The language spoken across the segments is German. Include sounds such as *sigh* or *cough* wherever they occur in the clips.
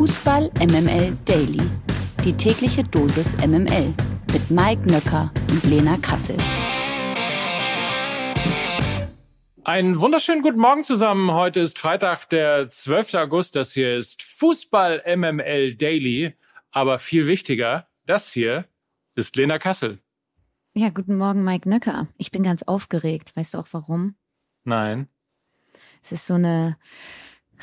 Fußball MML Daily. Die tägliche Dosis MML mit Mike Nöcker und Lena Kassel. Einen wunderschönen guten Morgen zusammen. Heute ist Freitag, der 12. August. Das hier ist Fußball MML Daily. Aber viel wichtiger, das hier ist Lena Kassel. Ja, guten Morgen, Mike Nöcker. Ich bin ganz aufgeregt. Weißt du auch warum? Nein. Es ist so eine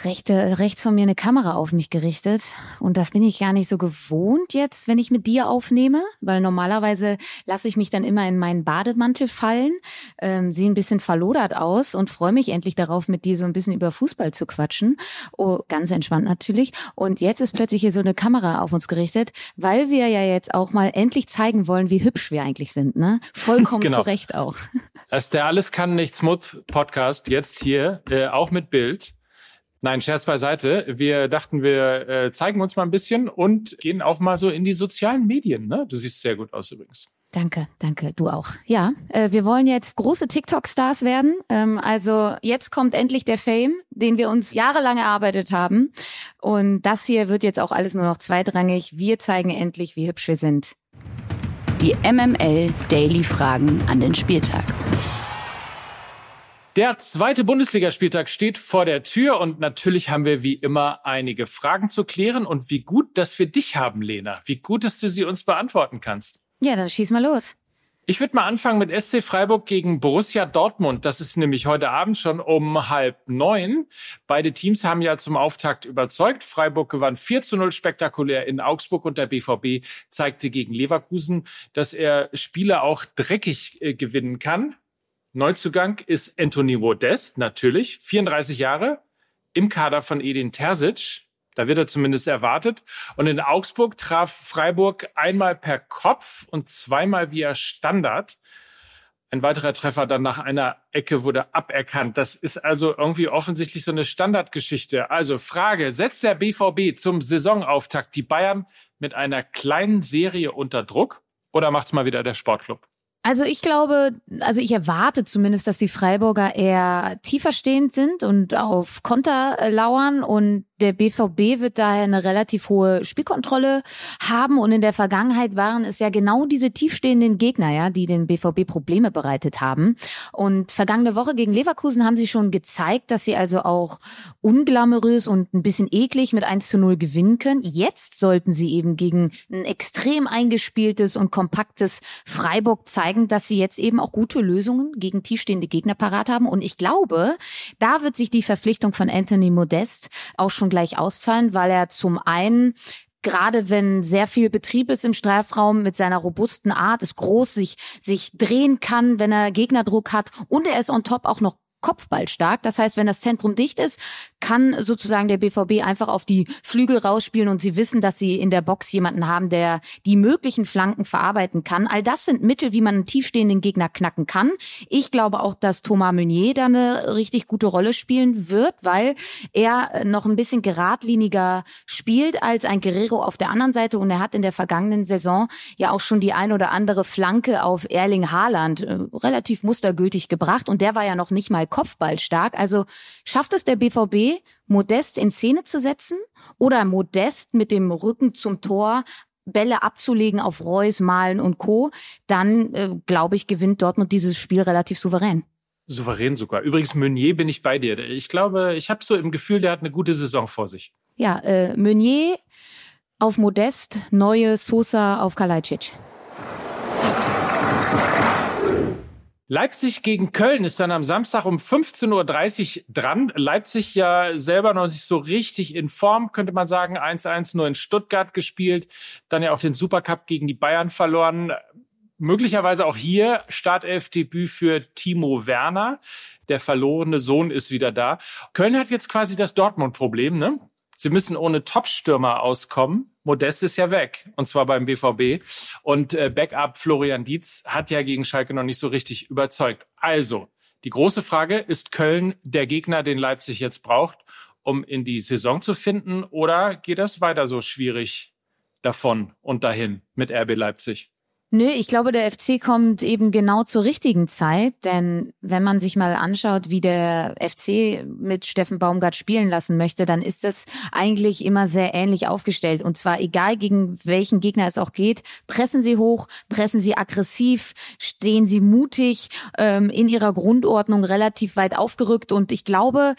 rechte, rechts von mir eine Kamera auf mich gerichtet. Und das bin ich gar nicht so gewohnt jetzt, wenn ich mit dir aufnehme, weil normalerweise lasse ich mich dann immer in meinen Bademantel fallen, ähm, sehe ein bisschen verlodert aus und freue mich endlich darauf, mit dir so ein bisschen über Fußball zu quatschen. Oh, ganz entspannt natürlich. Und jetzt ist plötzlich hier so eine Kamera auf uns gerichtet, weil wir ja jetzt auch mal endlich zeigen wollen, wie hübsch wir eigentlich sind. Ne? Vollkommen *laughs* genau. zu Recht auch. Das ist der Alles kann nichts Mut Podcast jetzt hier, äh, auch mit Bild. Nein, Scherz beiseite. Wir dachten, wir äh, zeigen uns mal ein bisschen und gehen auch mal so in die sozialen Medien. Ne? Du siehst sehr gut aus übrigens. Danke, danke, du auch. Ja, äh, wir wollen jetzt große TikTok-Stars werden. Ähm, also jetzt kommt endlich der Fame, den wir uns jahrelang erarbeitet haben. Und das hier wird jetzt auch alles nur noch zweitrangig. Wir zeigen endlich, wie hübsch wir sind. Die MML Daily Fragen an den Spieltag. Der zweite Bundesligaspieltag steht vor der Tür und natürlich haben wir wie immer einige Fragen zu klären und wie gut, dass wir dich haben, Lena. Wie gut, dass du sie uns beantworten kannst. Ja, dann schieß mal los. Ich würde mal anfangen mit SC Freiburg gegen Borussia Dortmund. Das ist nämlich heute Abend schon um halb neun. Beide Teams haben ja zum Auftakt überzeugt. Freiburg gewann 4 zu 0 spektakulär in Augsburg und der BVB zeigte gegen Leverkusen, dass er Spiele auch dreckig äh, gewinnen kann. Neuzugang ist Anthony Modest, natürlich, 34 Jahre, im Kader von Edin Terzic. Da wird er zumindest erwartet. Und in Augsburg traf Freiburg einmal per Kopf und zweimal via Standard. Ein weiterer Treffer dann nach einer Ecke wurde aberkannt. Das ist also irgendwie offensichtlich so eine Standardgeschichte. Also Frage, setzt der BVB zum Saisonauftakt die Bayern mit einer kleinen Serie unter Druck oder macht's mal wieder der Sportclub? Also ich glaube, also ich erwarte zumindest, dass die Freiburger eher tiefer stehend sind und auf Konter lauern und der BVB wird daher eine relativ hohe Spielkontrolle haben und in der Vergangenheit waren es ja genau diese tiefstehenden Gegner, ja, die den BVB Probleme bereitet haben. Und vergangene Woche gegen Leverkusen haben sie schon gezeigt, dass sie also auch unglamourös und ein bisschen eklig mit 1 zu 0 gewinnen können. Jetzt sollten sie eben gegen ein extrem eingespieltes und kompaktes Freiburg zeigen, dass sie jetzt eben auch gute Lösungen gegen tiefstehende Gegner parat haben. Und ich glaube, da wird sich die Verpflichtung von Anthony Modest auch schon schon gleich auszahlen, weil er zum einen gerade wenn sehr viel Betrieb ist im Strafraum mit seiner robusten Art, ist groß, sich, sich drehen kann, wenn er Gegnerdruck hat und er ist on top auch noch Kopfball stark. Das heißt, wenn das Zentrum dicht ist, kann sozusagen der BVB einfach auf die Flügel rausspielen und sie wissen, dass sie in der Box jemanden haben, der die möglichen Flanken verarbeiten kann. All das sind Mittel, wie man einen tiefstehenden Gegner knacken kann. Ich glaube auch, dass Thomas Meunier da eine richtig gute Rolle spielen wird, weil er noch ein bisschen geradliniger spielt als ein Guerrero auf der anderen Seite und er hat in der vergangenen Saison ja auch schon die ein oder andere Flanke auf Erling Haaland äh, relativ mustergültig gebracht und der war ja noch nicht mal Kopfball stark. Also schafft es der BVB, Modest in Szene zu setzen oder Modest mit dem Rücken zum Tor Bälle abzulegen auf Reus, Malen und Co., dann äh, glaube ich, gewinnt Dortmund dieses Spiel relativ souverän. Souverän sogar. Übrigens, Meunier bin ich bei dir. Ich glaube, ich habe so im Gefühl, der hat eine gute Saison vor sich. Ja, äh, Meunier auf Modest, neue Sosa auf Kalajdzic. Leipzig gegen Köln ist dann am Samstag um 15.30 Uhr dran. Leipzig ja selber noch nicht so richtig in Form, könnte man sagen. 1-1 nur in Stuttgart gespielt. Dann ja auch den Supercup gegen die Bayern verloren. Möglicherweise auch hier Startelfdebüt für Timo Werner. Der verlorene Sohn ist wieder da. Köln hat jetzt quasi das Dortmund-Problem, ne? Sie müssen ohne Top-Stürmer auskommen. Modest ist ja weg, und zwar beim BVB. Und äh, Backup Florian Dietz hat ja gegen Schalke noch nicht so richtig überzeugt. Also, die große Frage, ist Köln der Gegner, den Leipzig jetzt braucht, um in die Saison zu finden, oder geht das weiter so schwierig davon und dahin mit RB Leipzig? Nö, ich glaube, der FC kommt eben genau zur richtigen Zeit, denn wenn man sich mal anschaut, wie der FC mit Steffen Baumgart spielen lassen möchte, dann ist das eigentlich immer sehr ähnlich aufgestellt. Und zwar egal gegen welchen Gegner es auch geht, pressen sie hoch, pressen sie aggressiv, stehen sie mutig, ähm, in ihrer Grundordnung relativ weit aufgerückt. Und ich glaube,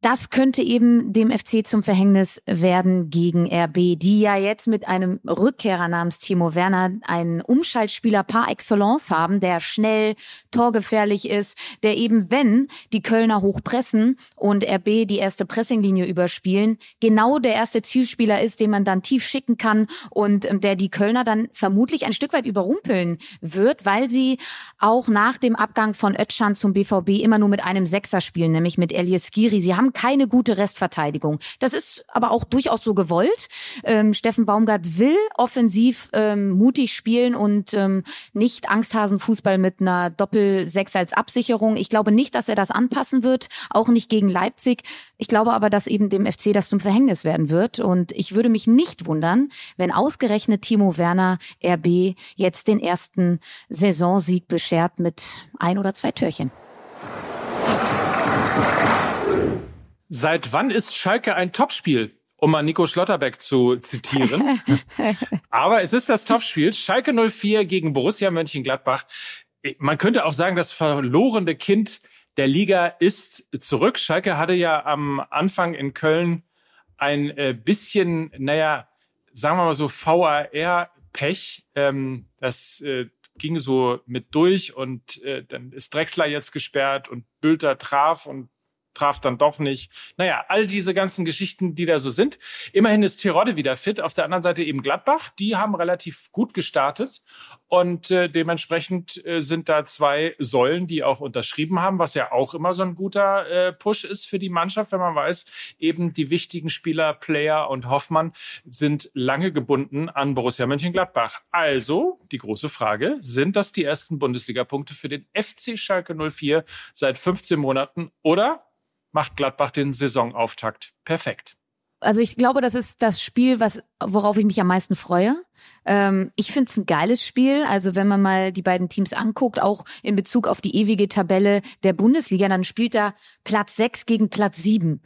das könnte eben dem FC zum Verhängnis werden gegen RB, die ja jetzt mit einem Rückkehrer namens Timo Werner einen Umschaltspieler par excellence haben, der schnell, torgefährlich ist, der eben, wenn die Kölner hochpressen und RB die erste Pressinglinie überspielen, genau der erste Zielspieler ist, den man dann tief schicken kann und ähm, der die Kölner dann vermutlich ein Stück weit überrumpeln wird, weil sie auch nach dem Abgang von Ötschan zum BVB immer nur mit einem Sechser spielen, nämlich mit Elias Giri. Sie haben haben keine gute Restverteidigung. Das ist aber auch durchaus so gewollt. Ähm, Steffen Baumgart will offensiv ähm, mutig spielen und ähm, nicht Angsthasenfußball mit einer Doppel-Sechs als Absicherung. Ich glaube nicht, dass er das anpassen wird, auch nicht gegen Leipzig. Ich glaube aber, dass eben dem FC das zum Verhängnis werden wird. Und ich würde mich nicht wundern, wenn ausgerechnet Timo Werner RB jetzt den ersten Saisonsieg beschert mit ein oder zwei Türchen. Seit wann ist Schalke ein Topspiel? Um mal Nico Schlotterbeck zu zitieren. *laughs* Aber es ist das Topspiel. Schalke 04 gegen Borussia Mönchengladbach. Man könnte auch sagen, das verlorene Kind der Liga ist zurück. Schalke hatte ja am Anfang in Köln ein äh, bisschen, naja, sagen wir mal so VAR-Pech. Ähm, das äh, ging so mit durch und äh, dann ist Drexler jetzt gesperrt und Bülter traf und traf dann doch nicht. Naja, all diese ganzen Geschichten, die da so sind. Immerhin ist Tirode wieder fit. Auf der anderen Seite eben Gladbach. Die haben relativ gut gestartet. Und äh, dementsprechend äh, sind da zwei Säulen, die auch unterschrieben haben, was ja auch immer so ein guter äh, Push ist für die Mannschaft, wenn man weiß, eben die wichtigen Spieler, Player und Hoffmann sind lange gebunden an Borussia Mönchengladbach. Also die große Frage, sind das die ersten Bundesliga-Punkte für den FC Schalke 04 seit 15 Monaten oder macht Gladbach den Saisonauftakt perfekt. Also ich glaube, das ist das Spiel, was, worauf ich mich am meisten freue. Ähm, ich finde es ein geiles Spiel. Also wenn man mal die beiden Teams anguckt, auch in Bezug auf die ewige Tabelle der Bundesliga, dann spielt da Platz 6 gegen Platz 7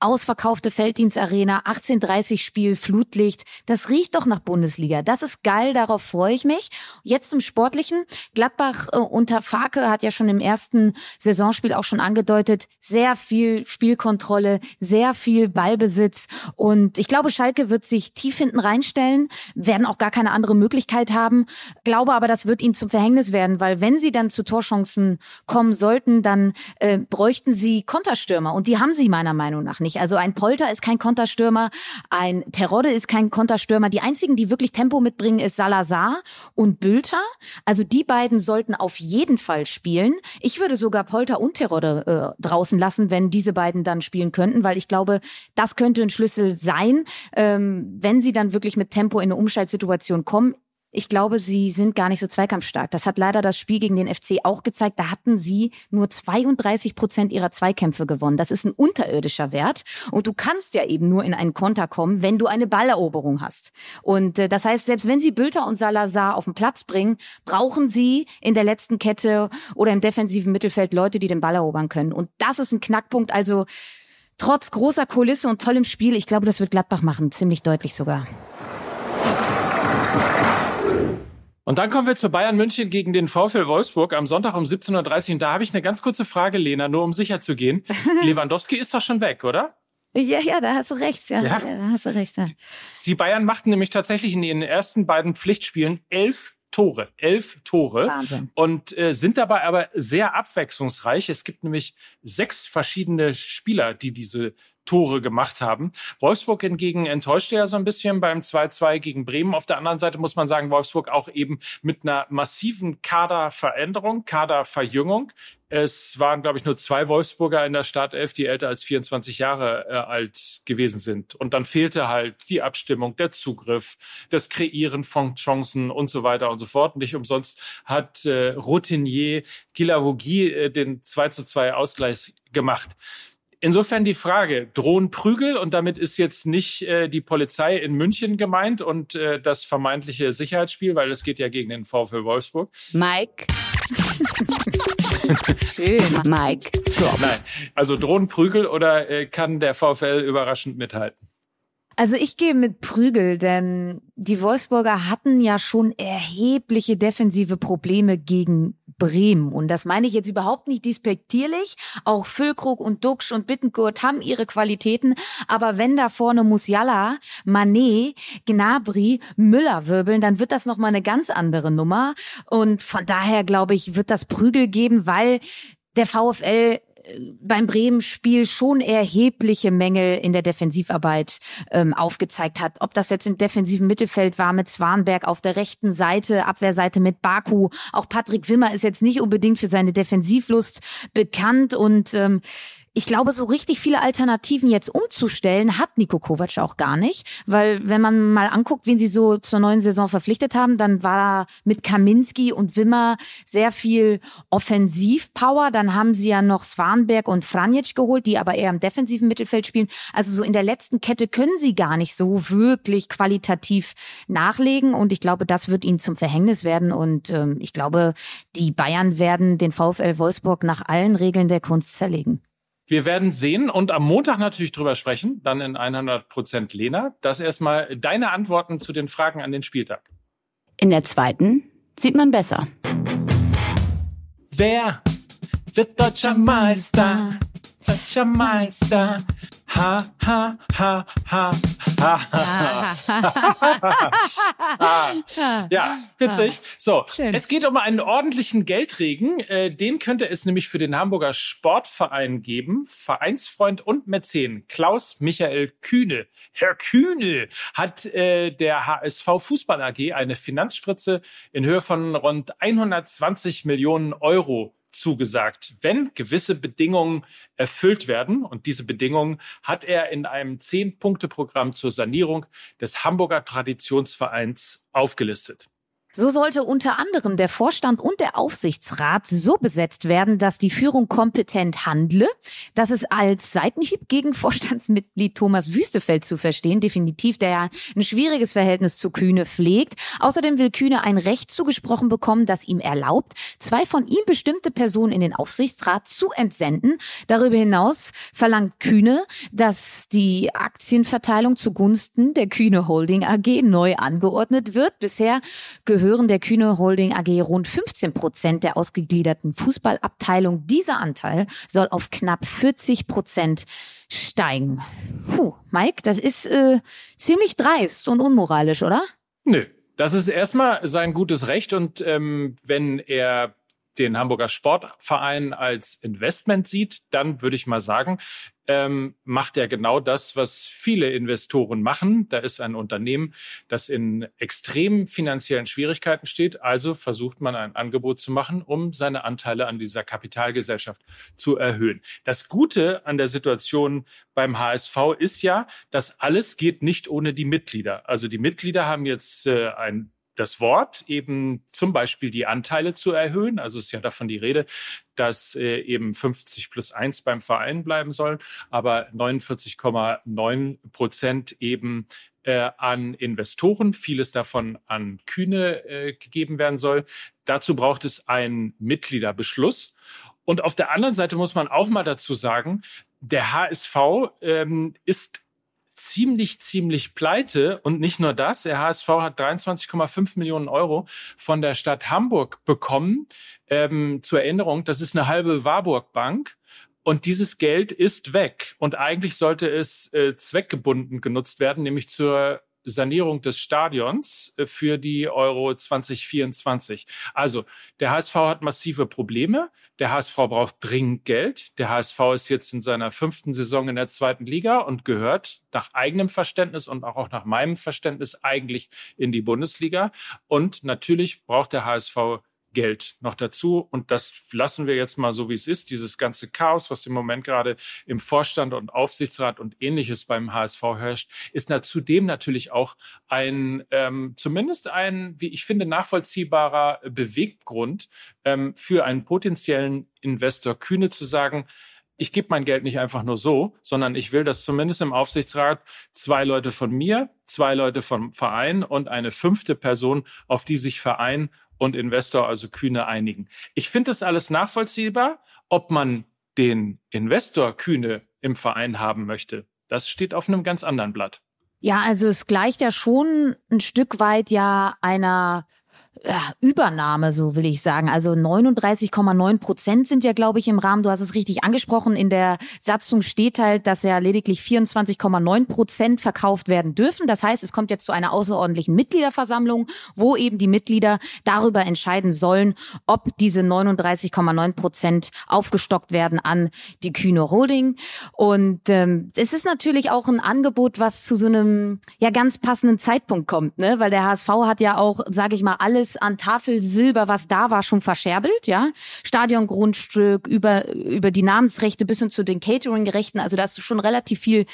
ausverkaufte Felddienstarena, 1830 Spiel, Flutlicht. Das riecht doch nach Bundesliga. Das ist geil, darauf freue ich mich. Jetzt zum Sportlichen. Gladbach äh, unter Farke hat ja schon im ersten Saisonspiel auch schon angedeutet, sehr viel Spielkontrolle, sehr viel Ballbesitz. Und ich glaube, Schalke wird sich tief hinten reinstellen, werden auch gar keine andere Möglichkeit haben. Glaube aber, das wird ihnen zum Verhängnis werden, weil wenn sie dann zu Torchancen kommen sollten, dann äh, bräuchten sie Konterstürmer. Und die haben sie meiner Meinung nach nicht nicht. Also ein Polter ist kein Konterstürmer, ein Terodde ist kein Konterstürmer. Die einzigen, die wirklich Tempo mitbringen, ist Salazar und Bülter. Also die beiden sollten auf jeden Fall spielen. Ich würde sogar Polter und Terodde äh, draußen lassen, wenn diese beiden dann spielen könnten, weil ich glaube, das könnte ein Schlüssel sein, ähm, wenn sie dann wirklich mit Tempo in eine Umschaltsituation kommen. Ich glaube, sie sind gar nicht so zweikampfstark. Das hat leider das Spiel gegen den FC auch gezeigt. Da hatten sie nur 32 Prozent ihrer Zweikämpfe gewonnen. Das ist ein unterirdischer Wert. Und du kannst ja eben nur in einen Konter kommen, wenn du eine Balleroberung hast. Und äh, das heißt, selbst wenn sie Bülter und Salazar auf den Platz bringen, brauchen sie in der letzten Kette oder im defensiven Mittelfeld Leute, die den Ball erobern können. Und das ist ein Knackpunkt. Also trotz großer Kulisse und tollem Spiel, ich glaube, das wird Gladbach machen. Ziemlich deutlich sogar. Und dann kommen wir zu Bayern München gegen den VfL Wolfsburg am Sonntag um 17.30 Uhr. Und da habe ich eine ganz kurze Frage, Lena, nur um sicher zu gehen. *laughs* Lewandowski ist doch schon weg, oder? Ja, ja, da hast du recht. Ja, ja. da hast du recht. Ja. Die Bayern machten nämlich tatsächlich in ihren ersten beiden Pflichtspielen elf Tore, elf Tore. Wahnsinn. Und äh, sind dabei aber sehr abwechslungsreich. Es gibt nämlich sechs verschiedene Spieler, die diese Tore gemacht haben. Wolfsburg hingegen enttäuschte ja so ein bisschen beim 2-2 gegen Bremen. Auf der anderen Seite muss man sagen, Wolfsburg auch eben mit einer massiven Kaderveränderung, Kaderverjüngung. Es waren, glaube ich, nur zwei Wolfsburger in der Startelf, die älter als 24 Jahre äh, alt gewesen sind. Und dann fehlte halt die Abstimmung, der Zugriff, das Kreieren von Chancen und so weiter und so fort. Nicht umsonst hat äh, Routinier Gilavogi äh, den 2 zu 2 Ausgleich gemacht Insofern die Frage, drohen Prügel und damit ist jetzt nicht äh, die Polizei in München gemeint und äh, das vermeintliche Sicherheitsspiel, weil es geht ja gegen den VfL Wolfsburg. Mike. *laughs* Schön. Mike. Nein, also drohen Prügel oder äh, kann der VfL überraschend mithalten? Also ich gehe mit Prügel, denn die Wolfsburger hatten ja schon erhebliche defensive Probleme gegen Bremen. Und das meine ich jetzt überhaupt nicht despektierlich. Auch Füllkrug und Duxch und Bittenkurt haben ihre Qualitäten. Aber wenn da vorne Musiala, Manet, Gnabry, Müller wirbeln, dann wird das nochmal eine ganz andere Nummer. Und von daher glaube ich, wird das Prügel geben, weil der VfL beim Bremen-Spiel schon erhebliche Mängel in der Defensivarbeit ähm, aufgezeigt hat. Ob das jetzt im defensiven Mittelfeld war mit Swanberg auf der rechten Seite, Abwehrseite mit Baku. Auch Patrick Wimmer ist jetzt nicht unbedingt für seine Defensivlust bekannt und ähm, ich glaube, so richtig viele Alternativen jetzt umzustellen hat Nico Kovac auch gar nicht, weil wenn man mal anguckt, wen sie so zur neuen Saison verpflichtet haben, dann war mit Kaminski und Wimmer sehr viel Offensivpower. Dann haben sie ja noch Swanberg und Franjic geholt, die aber eher im defensiven Mittelfeld spielen. Also so in der letzten Kette können sie gar nicht so wirklich qualitativ nachlegen und ich glaube, das wird ihnen zum Verhängnis werden und ähm, ich glaube, die Bayern werden den VfL Wolfsburg nach allen Regeln der Kunst zerlegen. Wir werden sehen und am Montag natürlich drüber sprechen, dann in 100 Prozent Lena. Das erstmal deine Antworten zu den Fragen an den Spieltag. In der zweiten sieht man besser. Wer wird deutscher Meister? Deutscher Meister. Ha, ha, ha, ha, ha, ha. *laughs* ja, witzig. So, Schön. es geht um einen ordentlichen Geldregen. Äh, den könnte es nämlich für den Hamburger Sportverein geben. Vereinsfreund und Mäzen Klaus Michael Kühne. Herr Kühne hat äh, der HSV Fußball AG eine Finanzspritze in Höhe von rund 120 Millionen Euro zugesagt, wenn gewisse Bedingungen erfüllt werden. Und diese Bedingungen hat er in einem Zehn-Punkte-Programm zur Sanierung des Hamburger Traditionsvereins aufgelistet. So sollte unter anderem der Vorstand und der Aufsichtsrat so besetzt werden, dass die Führung kompetent handle, dass es als Seitenhieb gegen *laughs* Vorstandsmitglied Thomas Wüstefeld zu verstehen, definitiv, der ja ein schwieriges Verhältnis zu Kühne pflegt. Außerdem will Kühne ein Recht zugesprochen bekommen, das ihm erlaubt, zwei von ihm bestimmte Personen in den Aufsichtsrat zu entsenden. Darüber hinaus verlangt Kühne, dass die Aktienverteilung zugunsten der Kühne Holding AG neu angeordnet wird. Bisher gehören der Kühne Holding AG rund 15 Prozent der ausgegliederten Fußballabteilung. Dieser Anteil soll auf knapp 40 Prozent steigen. Puh, Mike, das ist äh, ziemlich dreist und unmoralisch, oder? Nö. Das ist erstmal sein gutes Recht und ähm, wenn er den Hamburger Sportverein als Investment sieht, dann würde ich mal sagen, ähm, macht er genau das, was viele Investoren machen. Da ist ein Unternehmen, das in extremen finanziellen Schwierigkeiten steht. Also versucht man ein Angebot zu machen, um seine Anteile an dieser Kapitalgesellschaft zu erhöhen. Das Gute an der Situation beim HSV ist ja, dass alles geht nicht ohne die Mitglieder. Also die Mitglieder haben jetzt äh, ein das Wort, eben zum Beispiel die Anteile zu erhöhen. Also ist ja davon die Rede, dass äh, eben 50 plus 1 beim Verein bleiben sollen, aber 49,9 Prozent eben äh, an Investoren, vieles davon an Kühne äh, gegeben werden soll. Dazu braucht es einen Mitgliederbeschluss. Und auf der anderen Seite muss man auch mal dazu sagen, der HSV ähm, ist ziemlich, ziemlich pleite. Und nicht nur das, der HSV hat 23,5 Millionen Euro von der Stadt Hamburg bekommen. Ähm, zur Erinnerung, das ist eine halbe Warburg Bank. Und dieses Geld ist weg. Und eigentlich sollte es äh, zweckgebunden genutzt werden, nämlich zur Sanierung des Stadions äh, für die Euro 2024. Also der HSV hat massive Probleme. Der HSV braucht dringend Geld. Der HSV ist jetzt in seiner fünften Saison in der zweiten Liga und gehört nach eigenem Verständnis und auch nach meinem Verständnis eigentlich in die Bundesliga. Und natürlich braucht der HSV Geld noch dazu. Und das lassen wir jetzt mal so, wie es ist. Dieses ganze Chaos, was im Moment gerade im Vorstand und Aufsichtsrat und ähnliches beim HSV herrscht, ist zudem natürlich auch ein, ähm, zumindest ein, wie ich finde, nachvollziehbarer Beweggrund ähm, für einen potenziellen Investor Kühne zu sagen, ich gebe mein Geld nicht einfach nur so, sondern ich will, dass zumindest im Aufsichtsrat zwei Leute von mir, zwei Leute vom Verein und eine fünfte Person, auf die sich Verein und Investor, also Kühne, einigen. Ich finde das alles nachvollziehbar. Ob man den Investor Kühne im Verein haben möchte, das steht auf einem ganz anderen Blatt. Ja, also es gleicht ja schon ein Stück weit ja einer Übernahme, so will ich sagen. Also 39,9 Prozent sind ja, glaube ich, im Rahmen. Du hast es richtig angesprochen. In der Satzung steht halt, dass ja lediglich 24,9 Prozent verkauft werden dürfen. Das heißt, es kommt jetzt zu einer außerordentlichen Mitgliederversammlung, wo eben die Mitglieder darüber entscheiden sollen, ob diese 39,9 Prozent aufgestockt werden an die Kühne Holding. Und ähm, es ist natürlich auch ein Angebot, was zu so einem ja ganz passenden Zeitpunkt kommt, ne? Weil der HSV hat ja auch, sage ich mal, alles alles an Tafelsilber, was da war, schon verscherbelt, ja. Stadiongrundstück, über, über die Namensrechte bis hin zu den Catering-Rechten. Also da ist schon relativ viel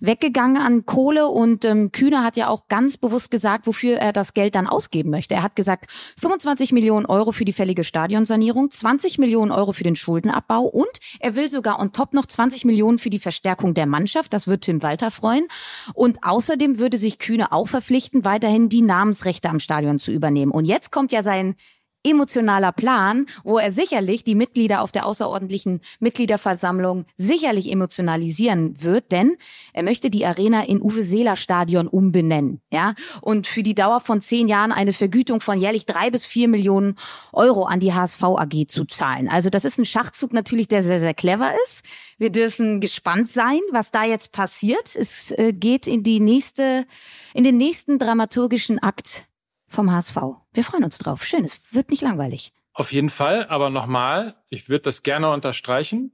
weggegangen an Kohle und ähm, Kühner hat ja auch ganz bewusst gesagt, wofür er das Geld dann ausgeben möchte. Er hat gesagt, 25 Millionen Euro für die fällige Stadionsanierung, 20 Millionen Euro für den Schuldenabbau und er will sogar on top noch 20 Millionen für die Verstärkung der Mannschaft. Das wird Tim Walter freuen. Und außerdem würde sich Kühne auch verpflichten, weiterhin die Namensrechte am Stadion zu übernehmen. Und jetzt kommt ja sein emotionaler Plan, wo er sicherlich die Mitglieder auf der außerordentlichen Mitgliederversammlung sicherlich emotionalisieren wird, denn er möchte die Arena in Uwe Seeler Stadion umbenennen, ja, und für die Dauer von zehn Jahren eine Vergütung von jährlich drei bis vier Millionen Euro an die HSV AG zu zahlen. Also das ist ein Schachzug natürlich, der sehr, sehr clever ist. Wir dürfen gespannt sein, was da jetzt passiert. Es äh, geht in die nächste, in den nächsten dramaturgischen Akt vom HSV. Wir freuen uns drauf. Schön, es wird nicht langweilig. Auf jeden Fall, aber nochmal, ich würde das gerne unterstreichen.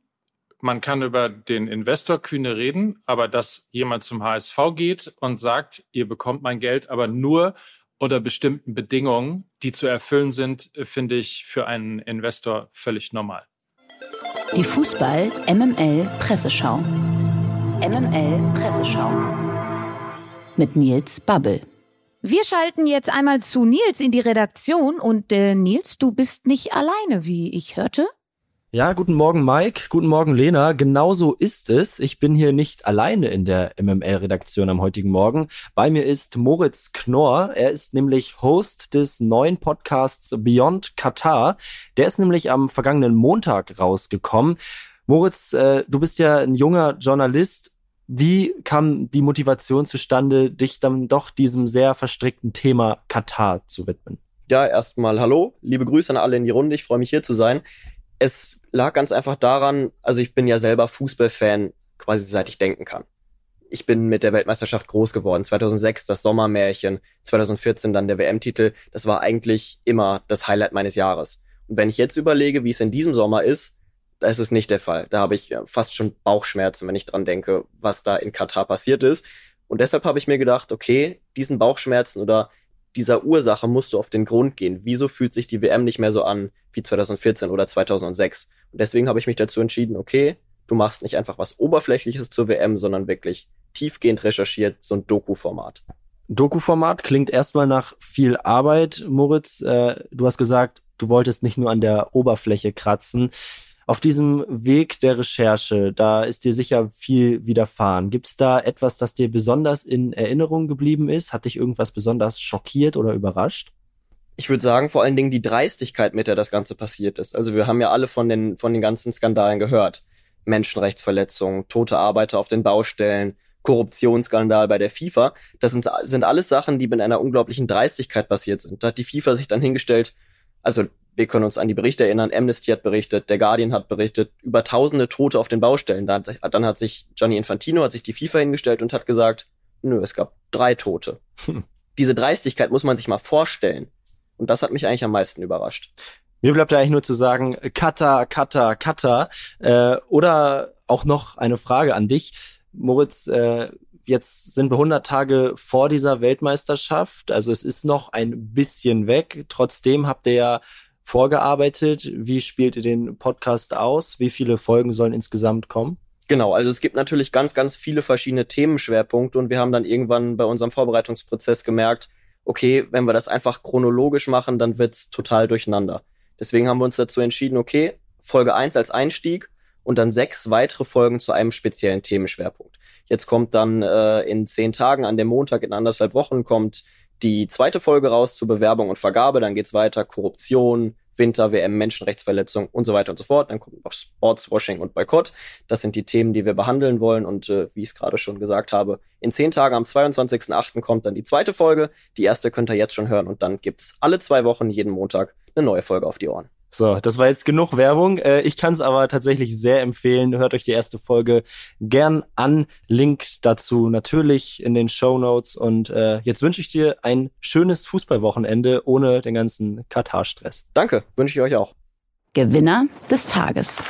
Man kann über den Investor kühne reden, aber dass jemand zum HSV geht und sagt, ihr bekommt mein Geld, aber nur unter bestimmten Bedingungen, die zu erfüllen sind, finde ich für einen Investor völlig normal. Die Fußball MML Presseschau. MML Presseschau. Mit Nils Babbel. Wir schalten jetzt einmal zu Nils in die Redaktion und äh, Nils, du bist nicht alleine, wie ich hörte. Ja, guten Morgen Mike, guten Morgen Lena. Genauso ist es. Ich bin hier nicht alleine in der MML-Redaktion am heutigen Morgen. Bei mir ist Moritz Knorr. Er ist nämlich Host des neuen Podcasts Beyond Qatar. Der ist nämlich am vergangenen Montag rausgekommen. Moritz, äh, du bist ja ein junger Journalist wie kam die Motivation zustande, dich dann doch diesem sehr verstrickten Thema Katar zu widmen? Ja, erstmal hallo, liebe Grüße an alle in die Runde. Ich freue mich hier zu sein. Es lag ganz einfach daran, also ich bin ja selber Fußballfan, quasi seit ich denken kann. Ich bin mit der Weltmeisterschaft groß geworden. 2006 das Sommermärchen, 2014 dann der WM-Titel. Das war eigentlich immer das Highlight meines Jahres. Und wenn ich jetzt überlege, wie es in diesem Sommer ist, da ist es nicht der Fall. Da habe ich fast schon Bauchschmerzen, wenn ich dran denke, was da in Katar passiert ist. Und deshalb habe ich mir gedacht, okay, diesen Bauchschmerzen oder dieser Ursache musst du auf den Grund gehen. Wieso fühlt sich die WM nicht mehr so an wie 2014 oder 2006? Und deswegen habe ich mich dazu entschieden, okay, du machst nicht einfach was Oberflächliches zur WM, sondern wirklich tiefgehend recherchiert, so ein Doku-Format. Doku-Format klingt erstmal nach viel Arbeit, Moritz. Äh, du hast gesagt, du wolltest nicht nur an der Oberfläche kratzen. Auf diesem Weg der Recherche, da ist dir sicher viel widerfahren. Gibt es da etwas, das dir besonders in Erinnerung geblieben ist? Hat dich irgendwas besonders schockiert oder überrascht? ich würde sagen, vor allen Dingen die Dreistigkeit, mit der das Ganze passiert ist. Also wir haben ja alle von den, von den ganzen Skandalen gehört. Menschenrechtsverletzungen, tote Arbeiter auf den Baustellen, Korruptionsskandal bei der FIFA. Das sind, sind alles Sachen, die mit einer unglaublichen Dreistigkeit passiert sind. Da hat die FIFA sich dann hingestellt, also wir können uns an die Berichte erinnern. Amnesty hat berichtet, der Guardian hat berichtet über tausende Tote auf den Baustellen. Dann hat, sich, dann hat sich Gianni Infantino, hat sich die FIFA hingestellt und hat gesagt, nö, es gab drei Tote. Hm. Diese Dreistigkeit muss man sich mal vorstellen. Und das hat mich eigentlich am meisten überrascht. Mir bleibt eigentlich nur zu sagen, Kata, Kata, Kata. Äh, oder auch noch eine Frage an dich. Moritz, äh, jetzt sind wir 100 Tage vor dieser Weltmeisterschaft. Also es ist noch ein bisschen weg. Trotzdem habt ihr ja vorgearbeitet? Wie spielt ihr den Podcast aus? Wie viele Folgen sollen insgesamt kommen? Genau, also es gibt natürlich ganz, ganz viele verschiedene Themenschwerpunkte und wir haben dann irgendwann bei unserem Vorbereitungsprozess gemerkt, okay, wenn wir das einfach chronologisch machen, dann wird's total durcheinander. Deswegen haben wir uns dazu entschieden, okay, Folge 1 als Einstieg und dann sechs weitere Folgen zu einem speziellen Themenschwerpunkt. Jetzt kommt dann äh, in zehn Tagen an dem Montag in anderthalb Wochen kommt die zweite Folge raus zur Bewerbung und Vergabe. Dann geht's weiter Korruption, Winter, WM, Menschenrechtsverletzung und so weiter und so fort. Dann kommt noch Sportswashing und Boykott. Das sind die Themen, die wir behandeln wollen. Und äh, wie ich es gerade schon gesagt habe, in zehn Tagen am 22.08. kommt dann die zweite Folge. Die erste könnt ihr jetzt schon hören. Und dann gibt's alle zwei Wochen, jeden Montag, eine neue Folge auf die Ohren. So, das war jetzt genug Werbung. Äh, ich kann es aber tatsächlich sehr empfehlen. Hört euch die erste Folge gern an. Link dazu natürlich in den Show Notes. Und äh, jetzt wünsche ich dir ein schönes Fußballwochenende ohne den ganzen Katar-Stress. Danke, wünsche ich euch auch. Gewinner des Tages.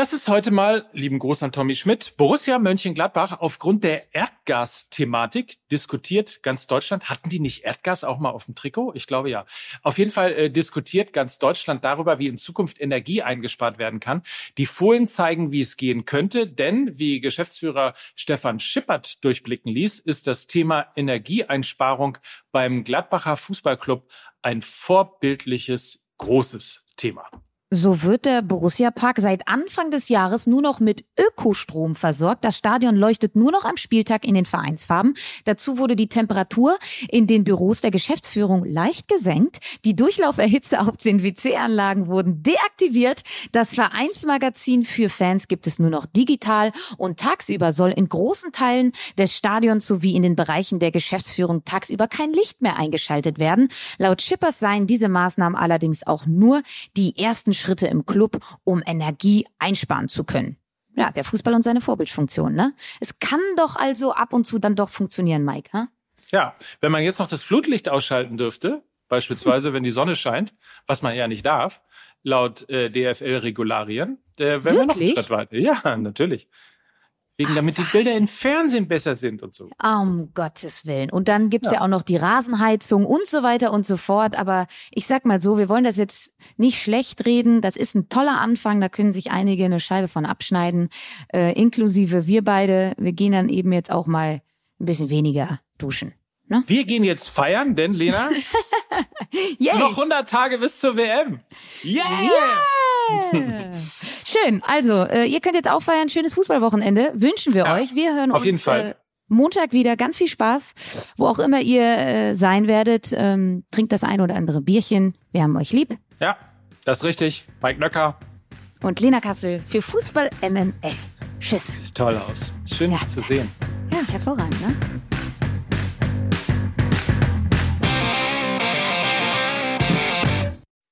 Das ist heute mal, lieben Gruß an Tommy Schmidt, Borussia Mönchengladbach aufgrund der Erdgas-Thematik diskutiert ganz Deutschland. Hatten die nicht Erdgas auch mal auf dem Trikot? Ich glaube ja. Auf jeden Fall äh, diskutiert ganz Deutschland darüber, wie in Zukunft Energie eingespart werden kann. Die Folien zeigen, wie es gehen könnte, denn wie Geschäftsführer Stefan Schippert durchblicken ließ, ist das Thema Energieeinsparung beim Gladbacher Fußballclub ein vorbildliches, großes Thema. So wird der Borussia Park seit Anfang des Jahres nur noch mit Ökostrom versorgt. Das Stadion leuchtet nur noch am Spieltag in den Vereinsfarben. Dazu wurde die Temperatur in den Büros der Geschäftsführung leicht gesenkt. Die Durchlauferhitze auf den WC-Anlagen wurden deaktiviert. Das Vereinsmagazin für Fans gibt es nur noch digital und tagsüber soll in großen Teilen des Stadions sowie in den Bereichen der Geschäftsführung tagsüber kein Licht mehr eingeschaltet werden. Laut Schippers seien diese Maßnahmen allerdings auch nur die ersten Schritte im Club, um Energie einsparen zu können. Ja, der Fußball und seine Vorbildfunktion, ne? Es kann doch also ab und zu dann doch funktionieren, Mike, ha? Ja, wenn man jetzt noch das Flutlicht ausschalten dürfte, beispielsweise wenn die Sonne scheint, was man ja nicht darf, laut äh, DFL-Regularien, äh, wenn wir noch einen Schritt weiter. Ja, natürlich. Wegen, damit die Bilder im Fernsehen besser sind und so. Um Gottes Willen. Und dann gibt's ja. ja auch noch die Rasenheizung und so weiter und so fort. Aber ich sag mal so, wir wollen das jetzt nicht schlecht reden. Das ist ein toller Anfang. Da können sich einige eine Scheibe von abschneiden. Äh, inklusive wir beide. Wir gehen dann eben jetzt auch mal ein bisschen weniger duschen. Ne? Wir gehen jetzt feiern, denn Lena, *laughs* noch 100 Tage bis zur WM. Yeah! yeah! *laughs* Schön. Also, äh, ihr könnt jetzt auch feiern. Schönes Fußballwochenende. Wünschen wir ja, euch. Wir hören auf uns jeden Fall. Äh, Montag wieder. Ganz viel Spaß. Wo auch immer ihr äh, sein werdet. Ähm, trinkt das ein oder andere Bierchen. Wir haben euch lieb. Ja, das ist richtig. Mike Nöcker. Und Lena Kassel für Fußball MML. Tschüss. Sieht toll aus. Schön, ja. zu sehen. Ja, hervorragend, ne?